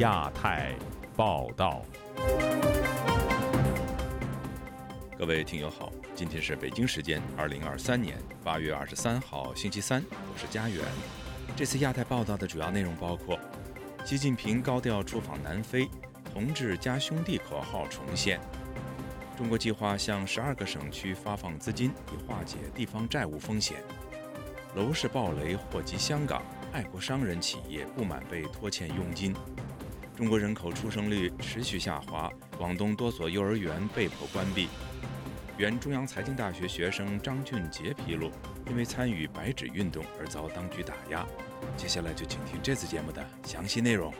亚太报道。各位听友好，今天是北京时间二零二三年八月二十三号星期三，我是佳远。这次亚太报道的主要内容包括：习近平高调出访南非，同志加兄弟口号重现；中国计划向十二个省区发放资金，以化解地方债务风险；楼市暴雷祸及香港，爱国商人企业不满被拖欠佣金；中国人口出生率持续下滑，广东多所幼儿园被迫关闭。原中央财经大学学生张俊杰披露，因为参与白纸运动而遭当局打压。接下来就请听这次节目的详细内容。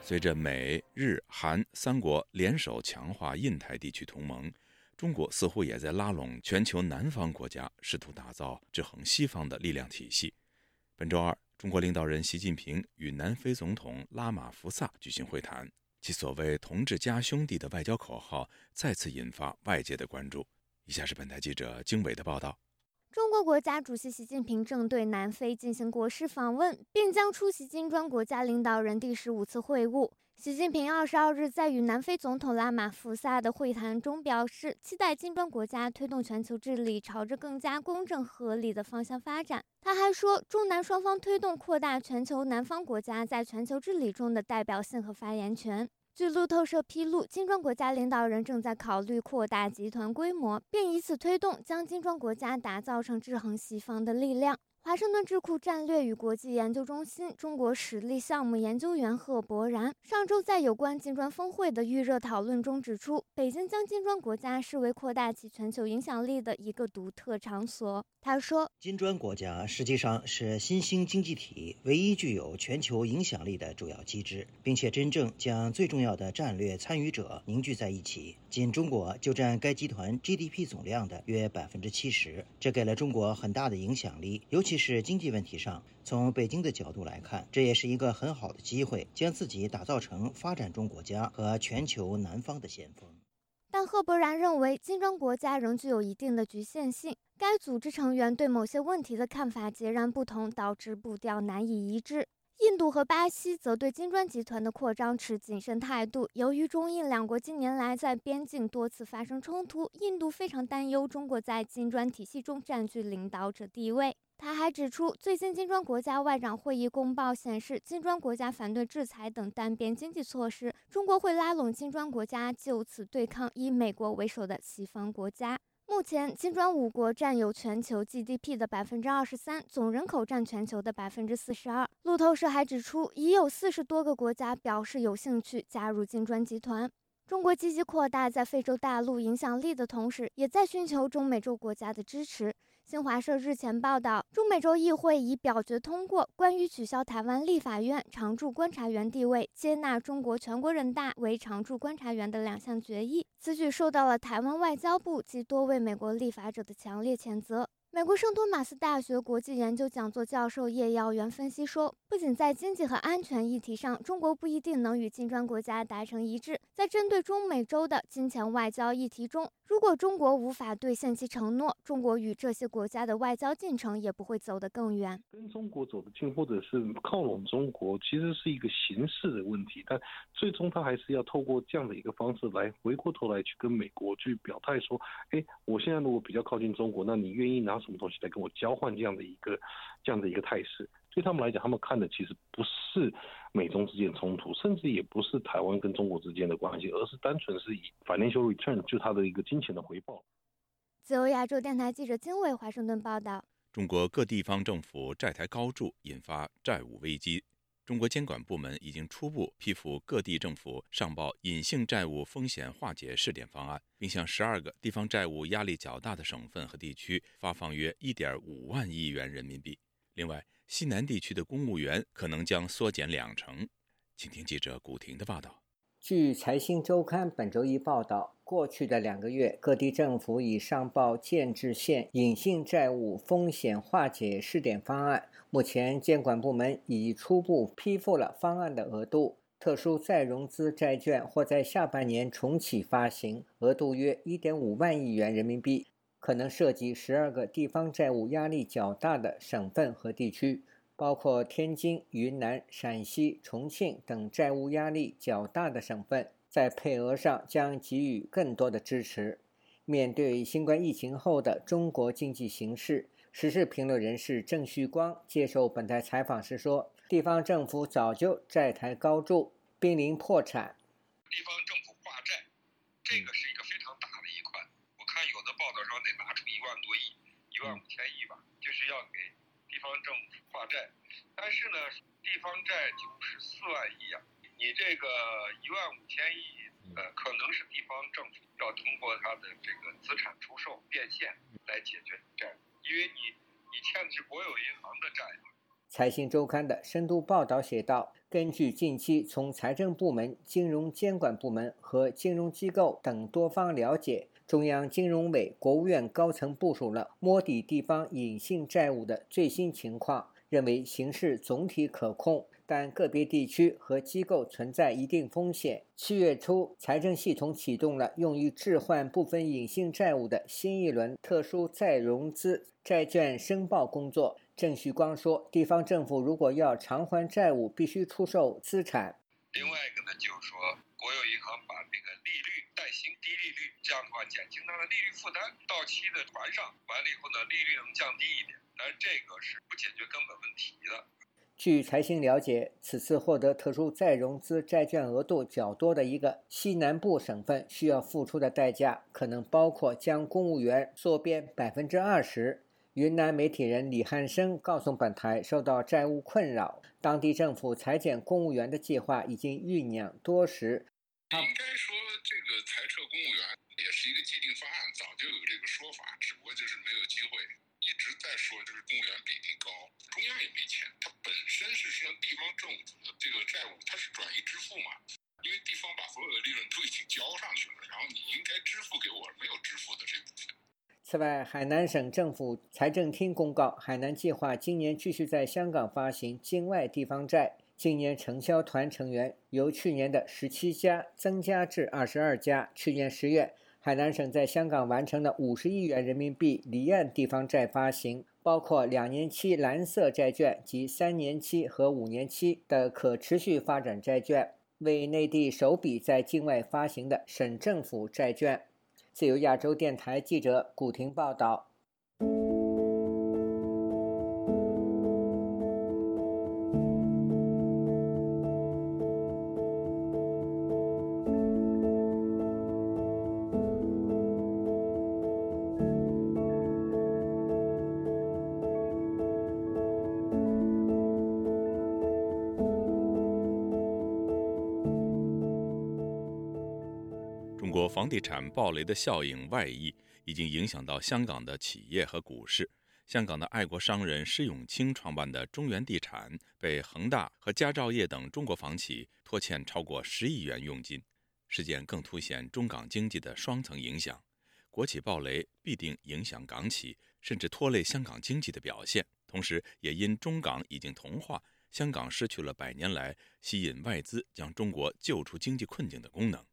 随着美日韩三国联手强化印太地区同盟，中国似乎也在拉拢全球南方国家，试图打造制衡西方的力量体系。本周二。中国领导人习近平与南非总统拉马福萨举行会谈，其所谓“同志加兄弟”的外交口号再次引发外界的关注。以下是本台记者经纬的报道：中国国家主席习近平正对南非进行国事访问，并将出席金砖国家领导人第十五次会晤。习近平二十二日在与南非总统拉马福萨的会谈中表示，期待金砖国家推动全球治理朝着更加公正合理的方向发展。他还说，中南双方推动扩大全球南方国家在全球治理中的代表性和发言权。据路透社披露，金砖国家领导人正在考虑扩大集团规模，并以此推动将金砖国家打造成制衡西方的力量。华盛顿智库战略与国际研究中心中国实力项目研究员贺博然上周在有关金砖峰会的预热讨论中指出，北京将金砖国家视为扩大其全球影响力的一个独特场所。他说：“金砖国家实际上是新兴经济体唯一具有全球影响力的主要机制，并且真正将最重要的战略参与者凝聚在一起。仅中国就占该集团 GDP 总量的约百分之七十，这给了中国很大的影响力，尤其。”既是经济问题上，从北京的角度来看，这也是一个很好的机会，将自己打造成发展中国家和全球南方的先锋。但赫伯然认为，金砖国家仍具有一定的局限性，该组织成员对某些问题的看法截然不同，导致步调难以一致。印度和巴西则对金砖集团的扩张持谨慎态度。由于中印两国近年来在边境多次发生冲突，印度非常担忧中国在金砖体系中占据领导者地位。他还指出，最新金砖国家外长会议公报显示，金砖国家反对制裁等单边经济措施，中国会拉拢金砖国家，就此对抗以美国为首的西方国家。目前，金砖五国占有全球 GDP 的百分之二十三，总人口占全球的百分之四十二。路透社还指出，已有四十多个国家表示有兴趣加入金砖集团。中国积极扩大在非洲大陆影响力的同时，也在寻求中美洲国家的支持。新华社日前报道，中美洲议会已表决通过关于取消台湾立法院常驻观察员地位、接纳中国全国人大为常驻观察员的两项决议。此举受到了台湾外交部及多位美国立法者的强烈谴责。美国圣托马斯大学国际研究讲座教授叶耀元分析说，不仅在经济和安全议题上，中国不一定能与金砖国家达成一致，在针对中美洲的金钱外交议题中，如果中国无法兑现其承诺，中国与这些国家的外交进程也不会走得更远。跟中国走得近，或者是靠拢中国，其实是一个形式的问题，但最终他还是要透过这样的一个方式来回过头来去跟美国去表态说，哎，我现在如果比较靠近中国，那你愿意拿？什么东西来跟我交换这样的一个这样的一个态势？对他们来讲，他们看的其实不是美中之间冲突，甚至也不是台湾跟中国之间的关系，而是单纯是以 financial return 就他的一个金钱的回报。自由亚洲电台记者金伟华盛顿报道：中国各地方政府债台高筑，引发债务危机。中国监管部门已经初步批复各地政府上报隐性债务风险化解试点方案，并向十二个地方债务压力较大的省份和地区发放约一点五万亿元人民币。另外，西南地区的公务员可能将缩减两成。请听记者古婷的报道。据财新周刊本周一报道，过去的两个月，各地政府已上报建制县隐性债务风险化解试点方案。目前，监管部门已初步批复了方案的额度。特殊再融资债券或在下半年重启发行，额度约1.5万亿元人民币。可能涉及十二个地方债务压力较大的省份和地区，包括天津、云南、陕西、重庆等债务压力较大的省份，在配额上将给予更多的支持。面对新冠疫情后的中国经济形势，时事评论人士郑旭光接受本台采访时说：“地方政府早就债台高筑，濒临破产。地方政府化债，这个是一个非常大的一块。我看有的报道说得拿出一万多亿，一万五千亿吧，就是要给地方政府化债。但是呢，地方债九十四万亿啊，你这个一万五千亿。”呃，可能是地方政府要通过它的这个资产出售变现来解决债务，因为你你欠的是国有银行的债。财新周刊的深度报道写道，根据近期从财政部门、金融监管部门和金融机构等多方了解，中央金融委、国务院高层部署了摸底地方隐性债务的最新情况，认为形势总体可控。但个别地区和机构存在一定风险。七月初，财政系统启动了用于置换部分隐性债务的新一轮特殊再融资债券申报工作。郑旭光说：“地方政府如果要偿还债务，必须出售资产。另外一个呢，就是说，国有银行把这个利率代行低利率，这样的话减轻它的利率负担，到期的还上，完了以后呢，利率能降低一点。但是这个是不解决根本问题的。”据财新了解，此次获得特殊再融资债券额度较多的一个西南部省份，需要付出的代价可能包括将公务员缩编百分之二十。云南媒体人李汉生告诉本台，受到债务困扰，当地政府裁减公务员的计划已经酝酿多时。应该说，这个裁撤公务员也是一个既定方案，早就有这个说法，只不过就是没有机会。一直在说，就是公务员比例高，中央也没钱。是实际上，地方政府的这个债务，它是转移支付嘛？因为地方把所有的利润都已经交上去了，然后你应该支付给我没有支付的这部分。此外，海南省政府财政厅公告，海南计划今年继续在香港发行境外地方债，今年承销团成员由去年的十七家增加至二十二家。去年十月，海南省在香港完成了五十亿元人民币离岸地方债发行。包括两年期蓝色债券及三年期和五年期的可持续发展债券，为内地首笔在境外发行的省政府债券。自由亚洲电台记者古婷报道。地产暴雷的效应外溢，已经影响到香港的企业和股市。香港的爱国商人施永青创办的中原地产被恒大和佳兆业等中国房企拖欠超过十亿元佣金。事件更凸显中港经济的双层影响：国企暴雷必定影响港企，甚至拖累香港经济的表现；同时，也因中港已经同化，香港失去了百年来吸引外资、将中国救出经济困境的功能。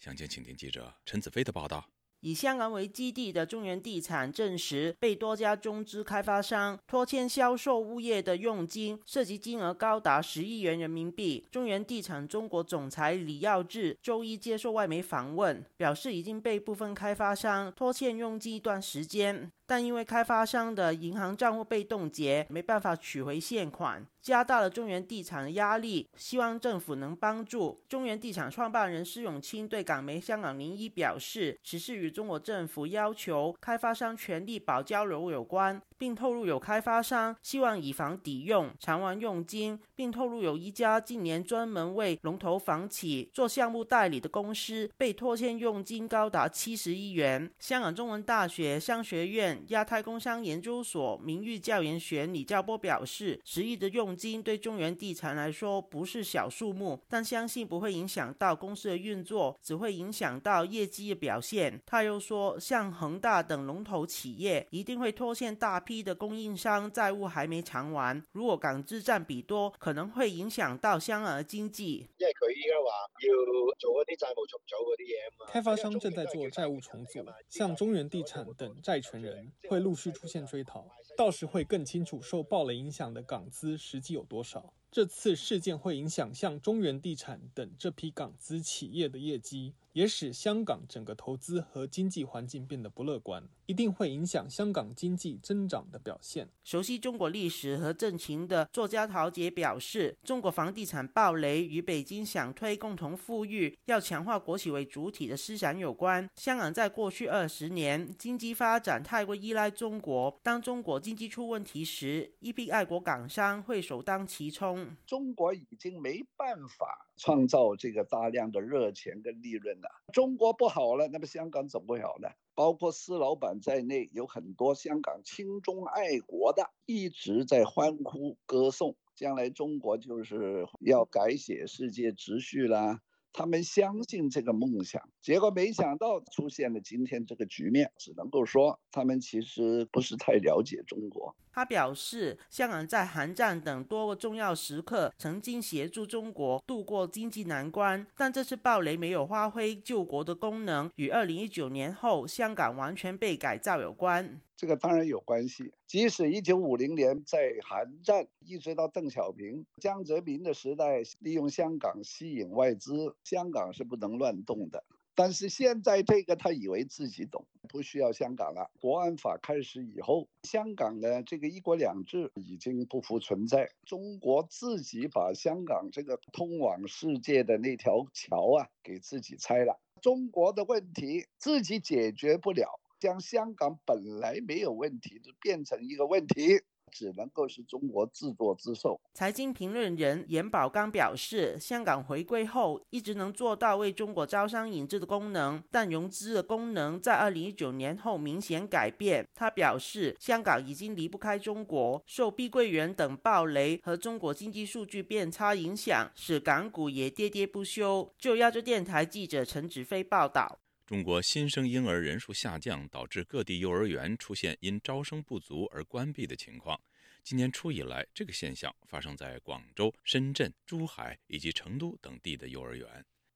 详情，请听记者陈子飞的报道。以香港为基地的中原地产证实，被多家中资开发商拖欠销售物业的佣金，涉及金额高达十亿元人民币。中原地产中国总裁李耀智周一接受外媒访问，表示已经被部分开发商拖欠佣金一段时间。但因为开发商的银行账户被冻结，没办法取回现款，加大了中原地产的压力。希望政府能帮助。中原地产创办人施永清对港媒《香港零一》表示，此事与中国政府要求开发商全力保交楼有关，并透露有开发商希望以房抵用偿还佣金，并透露有一家近年专门为龙头房企做项目代理的公司被拖欠佣金高达七十亿元。香港中文大学商学院。亚太工商研究所名誉教研学李教波表示，十亿的佣金对中原地产来说不是小数目，但相信不会影响到公司的运作，只会影响到业绩的表现。他又说，像恒大等龙头企业一定会拖欠大。批的供应商债务还没偿完，如果港资占比多，可能会影响到香港經濟。因為佢依家話要做嗰啲債務重組嗰啲嘢啊嘛。開發商正在做债务重组，像中原地产等债权人会陆续出现追讨，到时会更清楚受暴雷影响的港资实际有多少。这次事件会影响像中原地产等这批港资企业的業績，也使香港整个投资和经济环境变得不乐观，一定会影响香港经济增长的表现。熟悉中国历史和政情的作家陶杰表示，中国房地产暴雷与北京想推共同富裕、要强化国企为主体的思想有关。香港在过去二十年经济发展太过依赖中国，当中国经济出问题时，一批爱国港商会首当其冲。中国已经没办法创造这个大量的热钱跟利潤了。中国不好了，那么香港怎麼會好呢？包括施老板在内，有很多香港亲中爱国的一直在欢呼歌颂，将来中国就是要改写世界秩序啦。他们相信这个梦想，结果没想到出现了今天这个局面，只能够说他们其实不是太了解中国。他表示，香港在韩战等多个重要时刻曾经协助中国度过经济难关，但这次暴雷没有发挥救国的功能，与二零一九年后香港完全被改造有关。这个当然有关系，即使一九五零年在韩战，一直到邓小平、江泽民的时代，利用香港吸引外资，香港是不能乱动的。但是现在这个他以为自己懂，不需要香港了。国安法开始以后，香港的这个一国两制已经不复存在。中国自己把香港这个通往世界的那条桥啊，给自己拆了。中国的问题自己解决不了，将香港本来没有问题的变成一个问题。只能够是中国自作自受。财经评论人严宝刚表示，香港回归后一直能做到为中国招商引资的功能，但融资的功能在二零一九年后明显改变。他表示，香港已经离不开中国，受碧桂园等暴雷和中国经济数据变差影响，使港股也跌跌不休。就亚洲电台记者陈子飞报道。中国新生婴儿人数下降，导致各地幼儿园出现因招生不足而关闭的情况。今年初以来，这个现象发生在广州、深圳、珠海以及成都等地的幼儿园。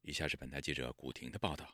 以下是本台记者古婷的报道：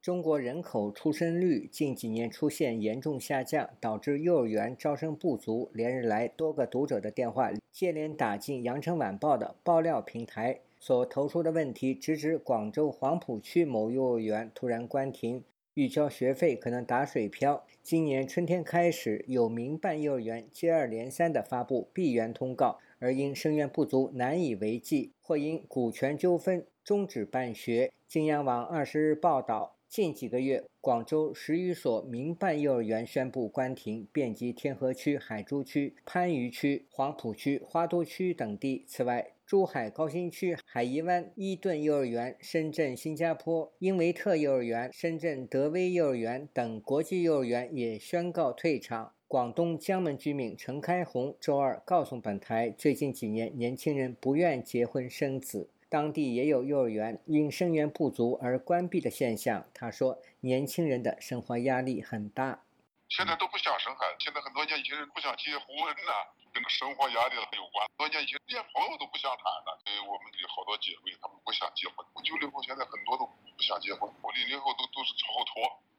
中国人口出生率近几年出现严重下降，导致幼儿园招生不足。连日来，多个读者的电话接连打进《羊城晚报》的爆料平台。所投出的问题，直指广州黄埔区某幼儿园突然关停，预交学费可能打水漂。今年春天开始，有民办幼儿园接二连三地发布闭园通告，而因生源不足难以为继，或因股权纠纷终止办学。京央网二十日报道，近几个月，广州十余所民办幼儿园宣布关停，遍及天河区、海珠区、番禺区、黄埔区、花都区等地。此外，珠海高新区海怡湾伊顿幼儿园、深圳新加坡英维特幼儿园、深圳德威幼儿园等国际幼儿园也宣告退场。广东江门居民陈开红周二告诉本台，最近几年年轻人不愿结婚生子，当地也有幼儿园因生源不足而关闭的现象。他说，年轻人的生活压力很大。现在都不想生孩子，现在很多年轻人不想结婚了。跟生活压力有关。很，多年前连朋友都不想谈了。所以我们有好多姐妹，她们不想结婚。我九零后现在很多都不想结婚，我零零后都都是朝後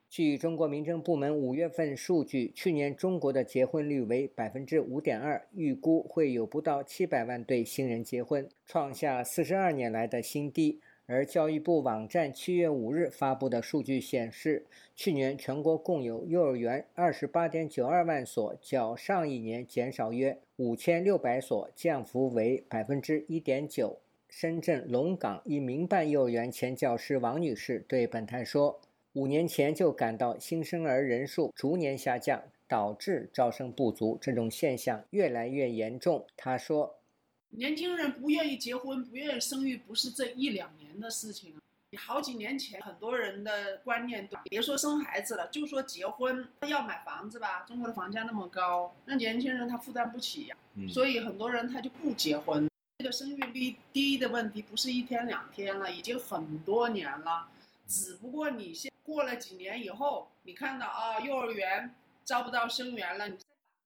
据。中国民政部门五月份数据，去年中国的结婚率为百分之五点二，预估会有不到七百万对新人结婚，创下四十二年来的新低。而教育部网站七月五日发布的数据显示，去年全国共有幼儿园二十八点九二万所，较上一年减少约五千六百所，降幅为百分之一点九。深圳龙岗一民办幼儿园前教师王女士对本台说：“五年前就感到新生儿人数逐年下降，导致招生不足，这种现象越来越严重。”他说。年轻人不愿意结婚，不愿意生育，不是这一两年的事情。好几年前，很多人的观念都別說生孩子了，就说结婚要买房子吧。中国的房价那么高，那年轻人他负担不起呀，所以很多人他就不结婚。这个生育率低的问题不是一天两天了，已经很多年了。只不过你现过了几年以后，你看到啊，幼儿园招不到生源了。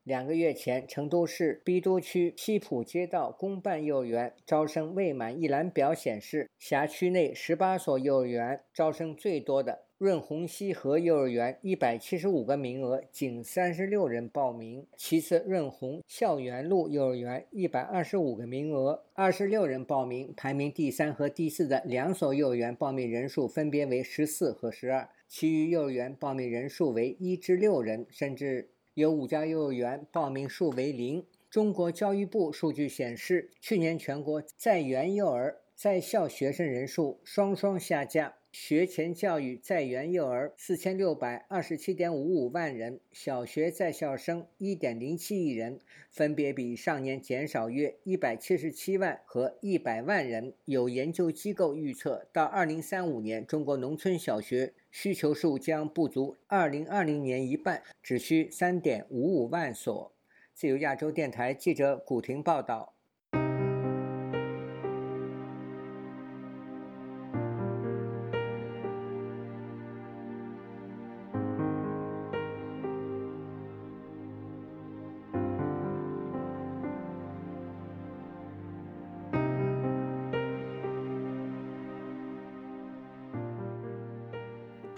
两个月前，成都市郫都区西浦街道公办幼儿园招生未满一览表显示，辖区内十八所幼儿园招生最多的润红西河幼儿园一百七十五个名额，仅三十六人报名；其次，润红校园路幼儿园一百二十五个名额，二十六人报名。排名第三和第四的两所幼儿园报名人数分别为十四和十二，其余幼儿园报名人数为一至六人，甚至。有五家幼儿园报名数为零。中国教育部数据显示，去年全国在园幼儿在校学生人数双双下降，学前教育在园幼儿四千六百二十七点五五万人，小学在校生一点零七亿人，分别比上年减少约一百七十七万和一百万人。有研究机构预测，到二零三五年，中国农村小学。需求数将不足二零二零年一半，只需三点五五万所。自由亚洲电台记者古婷报道。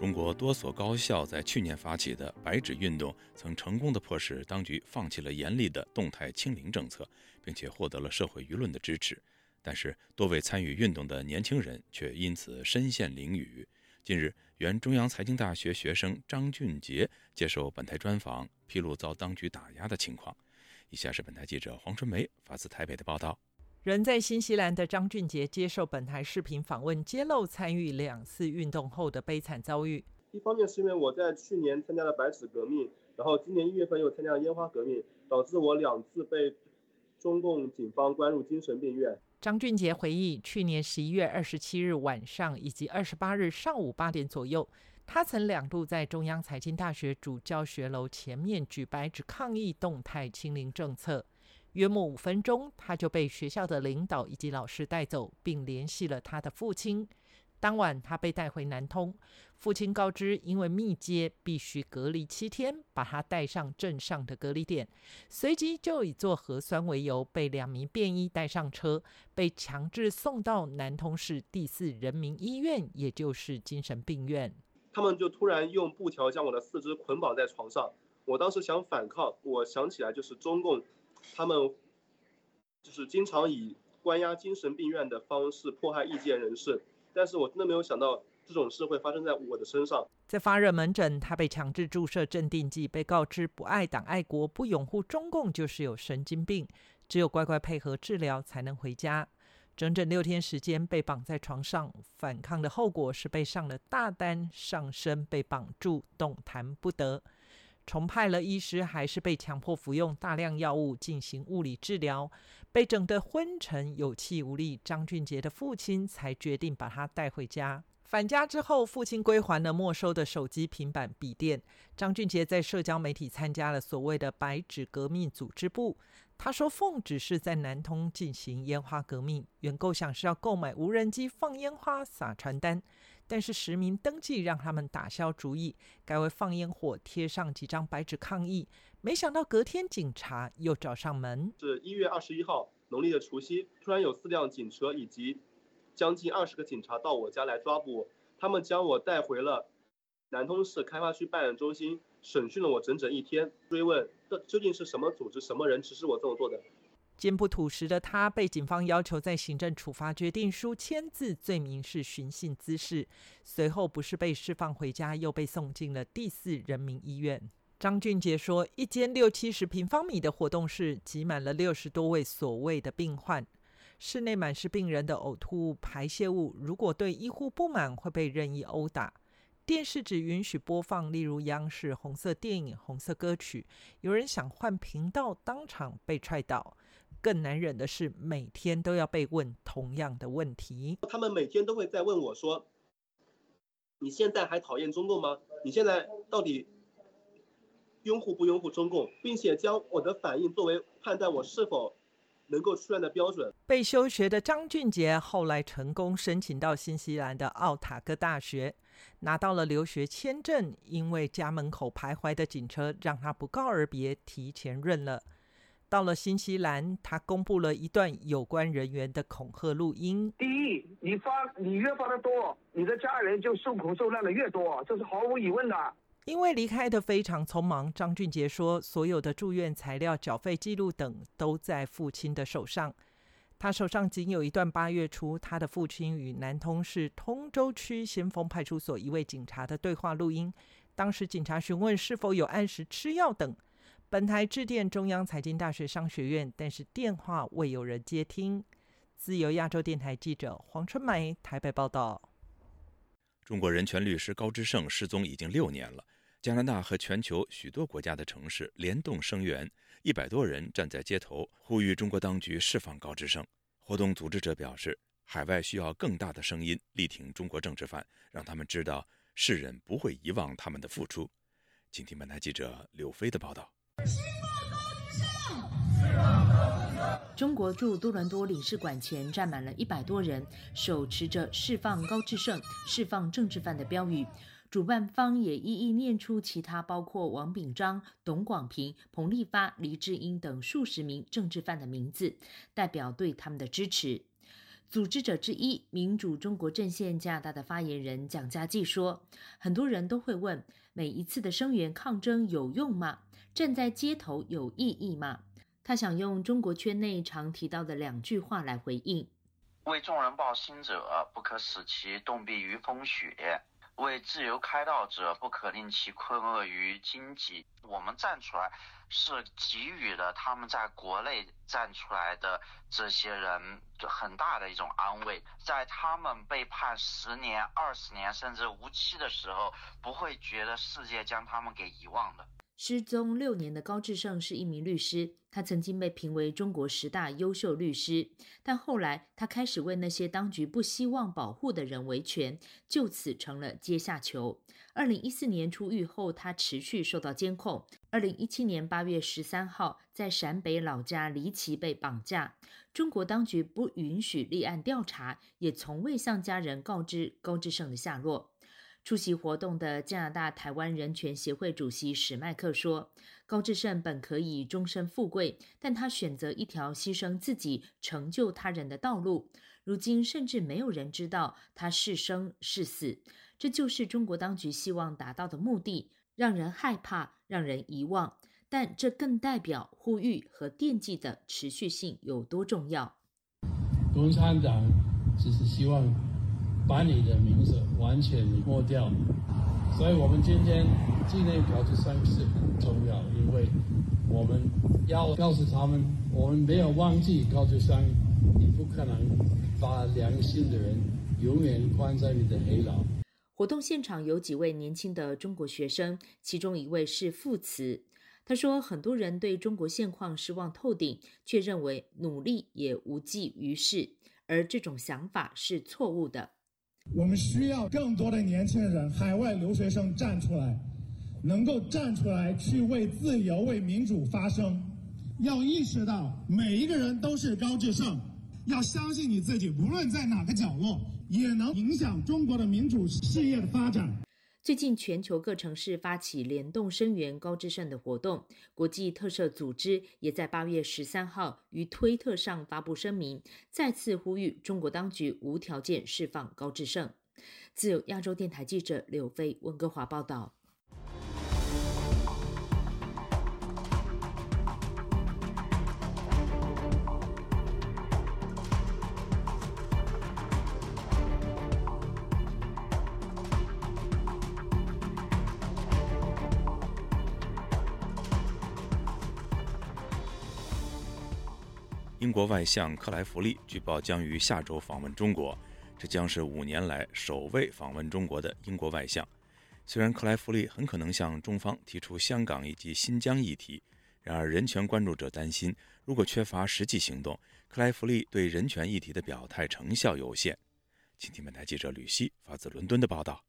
中国多所高校在去年发起的“白纸运动”曾成功的迫使当局放弃了严厉的动态清零政策，并且获得了社会舆论的支持。但是，多位参与运动的年轻人却因此身陷囹圄。近日，原中央财经大学学生张俊杰接受本台专访，披露遭当局打压的情况。以下是本台记者黄春梅发自台北的报道。人在新西兰的张俊杰接受本台视频访问，揭露参与两次运动后的悲惨遭遇。一方面是因为我在去年参加了白纸革命，然后今年一月份又参加了烟花革命，导致我两次被中共警方关入精神病院。张俊杰回忆，去年十一月二十七日晚上以及二十八日上午八点左右，他曾两度在中央财经大学主教学楼前面举白纸抗议动态清零政策。约莫五分钟，他就被学校的领导以及老师带走，并联系了他的父亲。当晚，他被带回南通，父亲告知，因为密接必须隔离七天，把他带上镇上的隔离点，随即就以做核酸为由，被两名便衣带上车，被强制送到南通市第四人民医院，也就是精神病院。他们就突然用布条将我的四肢捆绑在床上，我当时想反抗，我想起来就是中共。他们就是经常以关押精神病院的方式迫害异见人士，但是我真的没有想到这种事会发生在我的身上。在发热门诊，他被强制注射镇定剂，被告知不爱党爱国、不拥护中共就是有神经病，只有乖乖配合治疗才能回家。整整六天时间被绑在床上，反抗的后果是被上了大单，上身被绑住，动弹不得。重派了医师，还是被强迫服用大量药物进行物理治疗，被整得昏沉、有气无力。张俊杰的父亲才决定把他带回家。返家之后，父亲归还了没收的手机、平板、笔电。张俊杰在社交媒体参加了所谓的“白纸革命”组织部。他说：“奉旨是在南通进行烟花革命，原构想是要购买无人机放烟花、撒传单。”但是实名登记让他们打消主意，改为放烟火，贴上几张白纸抗议。没想到隔天警察又找上门。是一月二十一号，农历的除夕，突然有四辆警车以及将近二十个警察到我家来抓捕我。他们将我带回了南通市开发区办案中心，审讯了我整整一天，追问这究竟是什么组织、什么人指使我这么做的。坚不吐实的他，被警方要求在行政处罚决定书签字，罪名是寻衅滋事。随后不是被释放回家，又被送进了第四人民医院。张俊杰说：“一间六七十平方米的活动室，挤满了六十多位所谓的病患，室内满是病人的呕吐物、排泄物。如果对医护不满，会被任意殴打。电视只允许播放，例如央视红色电影、红色歌曲。有人想换频道，当场被踹倒。”更难忍的是，每天都要被问同样的问题。他们每天都会在问我说：“你现在还讨厌中共吗？你现在到底拥护不拥护中共？并且将我的反应作为判断我是否能够出院的标准。被休学的张俊杰后来成功申请到新西兰的奥塔哥大学，拿到了留学签证。因为家门口徘徊的警车让他不告而别，提前认了。到了新西兰，他公布了一段有关人员的恐吓录音。第一，你发你越发的多，你的家人就受苦受难的越多，这是毫无疑问的。因为离开的非常匆忙，张俊杰说，所有的住院材料、缴费记录等都在父亲的手上。他手上仅有一段八月初他的父亲与南通市通州区先锋派出所一位警察的对话录音。当时警察询问是否有按时吃药等。本台致电中央财经大学商学院，但是电话未有人接听。自由亚洲电台记者黄春梅台北报道。中国人权律师高志胜失踪已经六年了。加拿大和全球许多国家的城市联动声援，一百多人站在街头呼吁中国当局释放高志胜。活动组织者表示，海外需要更大的声音力挺中国政治犯，让他们知道世人不会遗忘他们的付出。请听本台记者柳飞的报道。中国驻多伦多领事馆前站满了一百多人，手持着“释放高志胜，释放政治犯”的标语。主办方也一一念出其他包括王炳章、董广平、彭立发、黎智英等数十名政治犯的名字，代表对他们的支持。组织者之一民主中国阵线加拿大的发言人蒋家骥说：“很多人都会问，每一次的声援抗争有用吗？”站在街头有意义吗？他想用中国圈内常提到的两句话来回应：为众人抱薪者，不可使其冻毙于风雪；为自由开道者，不可令其困厄于荆棘。我们站出来，是给予了他们在国内站出来的这些人很大的一种安慰，在他们被判十年、二十年甚至无期的时候，不会觉得世界将他们给遗忘的。失踪六年的高志胜是一名律师，他曾经被评为中国十大优秀律师，但后来他开始为那些当局不希望保护的人维权，就此成了阶下囚。二零一四年出狱后，他持续受到监控。二零一七年八月十三号，在陕北老家离奇被绑架，中国当局不允许立案调查，也从未向家人告知高志胜的下落。出席活动的加拿大台湾人权协会主席史麦克说：“高志胜本可以终身富贵，但他选择一条牺牲自己、成就他人的道路。如今，甚至没有人知道他是生是死。这就是中国当局希望达到的目的：让人害怕，让人遗忘。但这更代表呼吁和惦记的持续性有多重要。共产党只是希望。”把你的名字完全抹掉，所以我们今天纪念高志胜是很重要，因为我们要告诉他们，我们没有忘记高志胜，你不可能把良心的人永远关在你的黑牢。活动现场有几位年轻的中国学生，其中一位是副词，他说：“很多人对中国现况失望透顶，却认为努力也无济于事，而这种想法是错误的。”我们需要更多的年轻人、海外留学生站出来，能够站出来去为自由、为民主发声。要意识到每一个人都是高智胜，要相信你自己，无论在哪个角落，也能影响中国的民主事业的发展。最近，全球各城市发起联动声援高志胜的活动，国际特赦组织也在八月十三号于推特上发布声明，再次呼吁中国当局无条件释放高志胜。自由亚洲电台记者刘飞温哥华报道。国外相克莱弗利据报将于下周访问中国，这将是五年来首位访问中国的英国外相。虽然克莱弗利很可能向中方提出香港以及新疆议题，然而人权关注者担心，如果缺乏实际行动，克莱弗利对人权议题的表态成效有限。请听本台记者吕希发自伦敦的报道。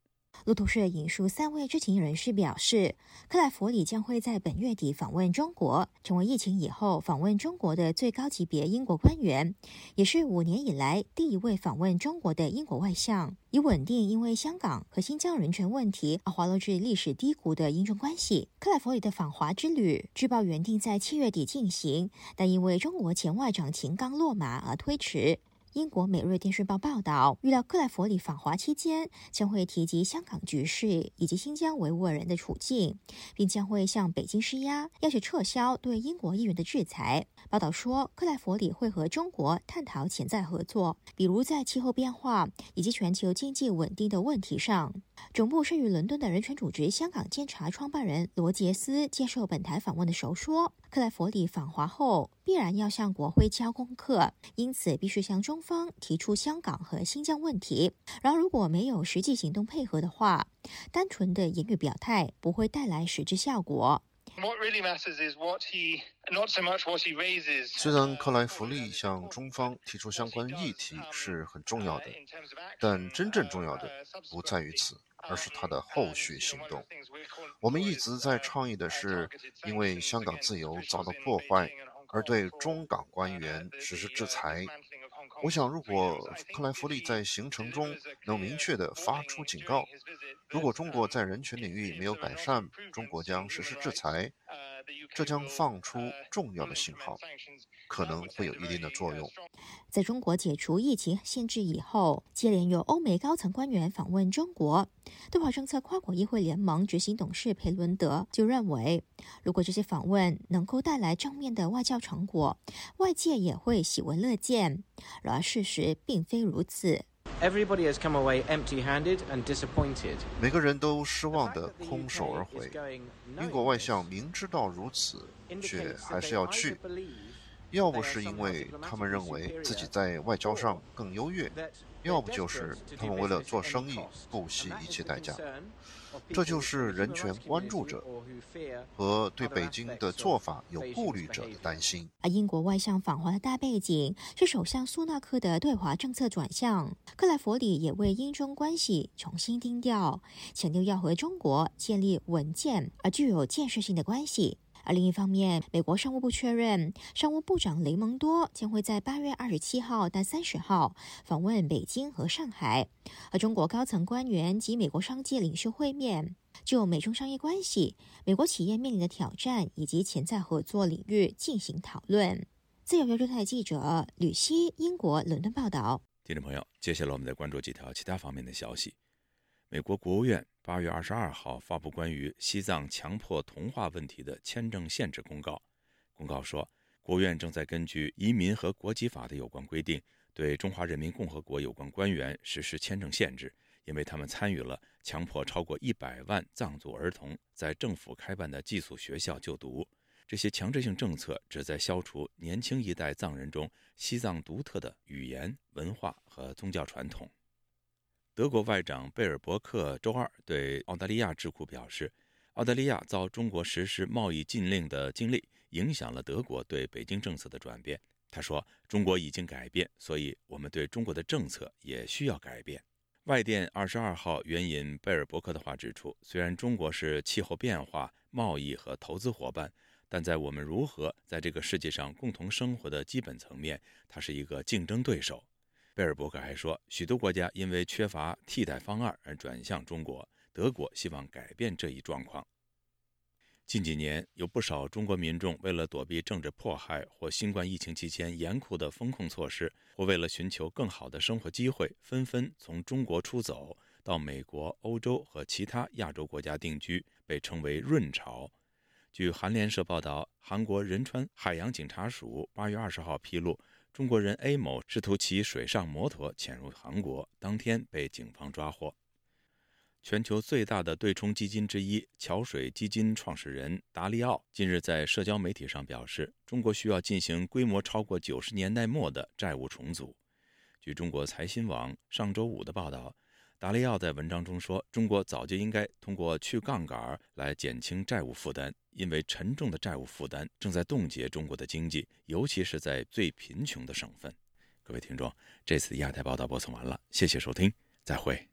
路透社引述三位知情人士表示，克莱弗里将会在本月底访问中国，成为疫情以后访问中国的最高级别英国官员，也是五年以来第一位访问中国的英国外相，以稳定因为香港和新疆人权问题而滑落至历史低谷的英中关系。克莱弗里的访华之旅，据报原定在七月底进行，但因为中国前外长秦刚落马而推迟。英国《每日电讯报》报道，预料克莱弗里访华期间将会提及香港局势以及新疆维吾尔人的处境，并将会向北京施压，要求撤销对英国议员的制裁。报道说，克莱弗里会和中国探讨潜在合作，比如在气候变化以及全球经济稳定的问题上。总部设于伦敦的人权组织香港监察创办人罗杰斯接受本台访问的时候说：“克莱弗里访华后必然要向国会交功课，因此必须向中方提出香港和新疆问题。然而，如果没有实际行动配合的话，单纯的言语表态不会带来实质效果。”虽然克莱弗利向中方提出相关议题是很重要的，但真正重要的不在于此，而是他的后续行动。我们一直在倡议的是，因为香港自由遭到破坏，而对中港官员实施制裁。我想，如果克莱弗利在行程中能明确地发出警告，如果中国在人权领域没有改善，中国将实施制裁，这将放出重要的信号，可能会有一定的作用。在中国解除疫情限制以后，接连有欧美高层官员访问中国。对华政策跨国议会联盟执行董事裴伦德就认为，如果这些访问能够带来正面的外交成果，外界也会喜闻乐见。然而，事实并非如此。Everybody has come away empty-handed and disappointed. 每个人都失望的空手而回。英国外相明知道如此，却还是要去。要不是因为他们认为自己在外交上更优越，要不就是他们为了做生意不惜一切代价。这就是人权关注者和对北京的做法有顾虑者的担心。而英国外相访华的大背景是首相苏纳克的对华政策转向，克莱弗里也为英中关系重新定调，强调要和中国建立稳健而具有建设性的关系。而另一方面，美国商务部确认，商务部长雷蒙多将会在八月二十七号到三十号访问北京和上海，和中国高层官员及美国商界领袖会面，就美中商业关系、美国企业面临的挑战以及潜在合作领域进行讨论。自由亚洲台记者吕希，英国伦敦报道。听众朋友，接下来我们再关注几条其他方面的消息。美国国务院八月二十二号发布关于西藏强迫同化问题的签证限制公告。公告说，国务院正在根据移民和国籍法的有关规定，对中华人民共和国有关官员实施签证限制，因为他们参与了强迫超过一百万藏族儿童在政府开办的寄宿学校就读。这些强制性政策旨在消除年轻一代藏人中西藏独特的语言、文化和宗教传统。德国外长贝尔伯克周二对澳大利亚智库表示，澳大利亚遭中国实施贸易禁令的经历影响了德国对北京政策的转变。他说：“中国已经改变，所以我们对中国的政策也需要改变。”外电二十二号援引贝尔伯克的话指出，虽然中国是气候变化、贸易和投资伙伴，但在我们如何在这个世界上共同生活的基本层面，它是一个竞争对手。贝尔伯克还说，许多国家因为缺乏替代方案而转向中国。德国希望改变这一状况。近几年，有不少中国民众为了躲避政治迫害或新冠疫情期间严酷的风控措施，或为了寻求更好的生活机会，纷纷从中国出走到美国、欧洲和其他亚洲国家定居，被称为“润潮”。据韩联社报道，韩国仁川海洋警察署八月二十号披露。中国人 A 某试图骑水上摩托潜入韩国，当天被警方抓获。全球最大的对冲基金之一桥水基金创始人达利奥近日在社交媒体上表示，中国需要进行规模超过九十年代末的债务重组。据中国财新网上周五的报道。达利奥在文章中说：“中国早就应该通过去杠杆来减轻债务负担，因为沉重的债务负担正在冻结中国的经济，尤其是在最贫穷的省份。”各位听众，这次亚太报道播送完了，谢谢收听，再会。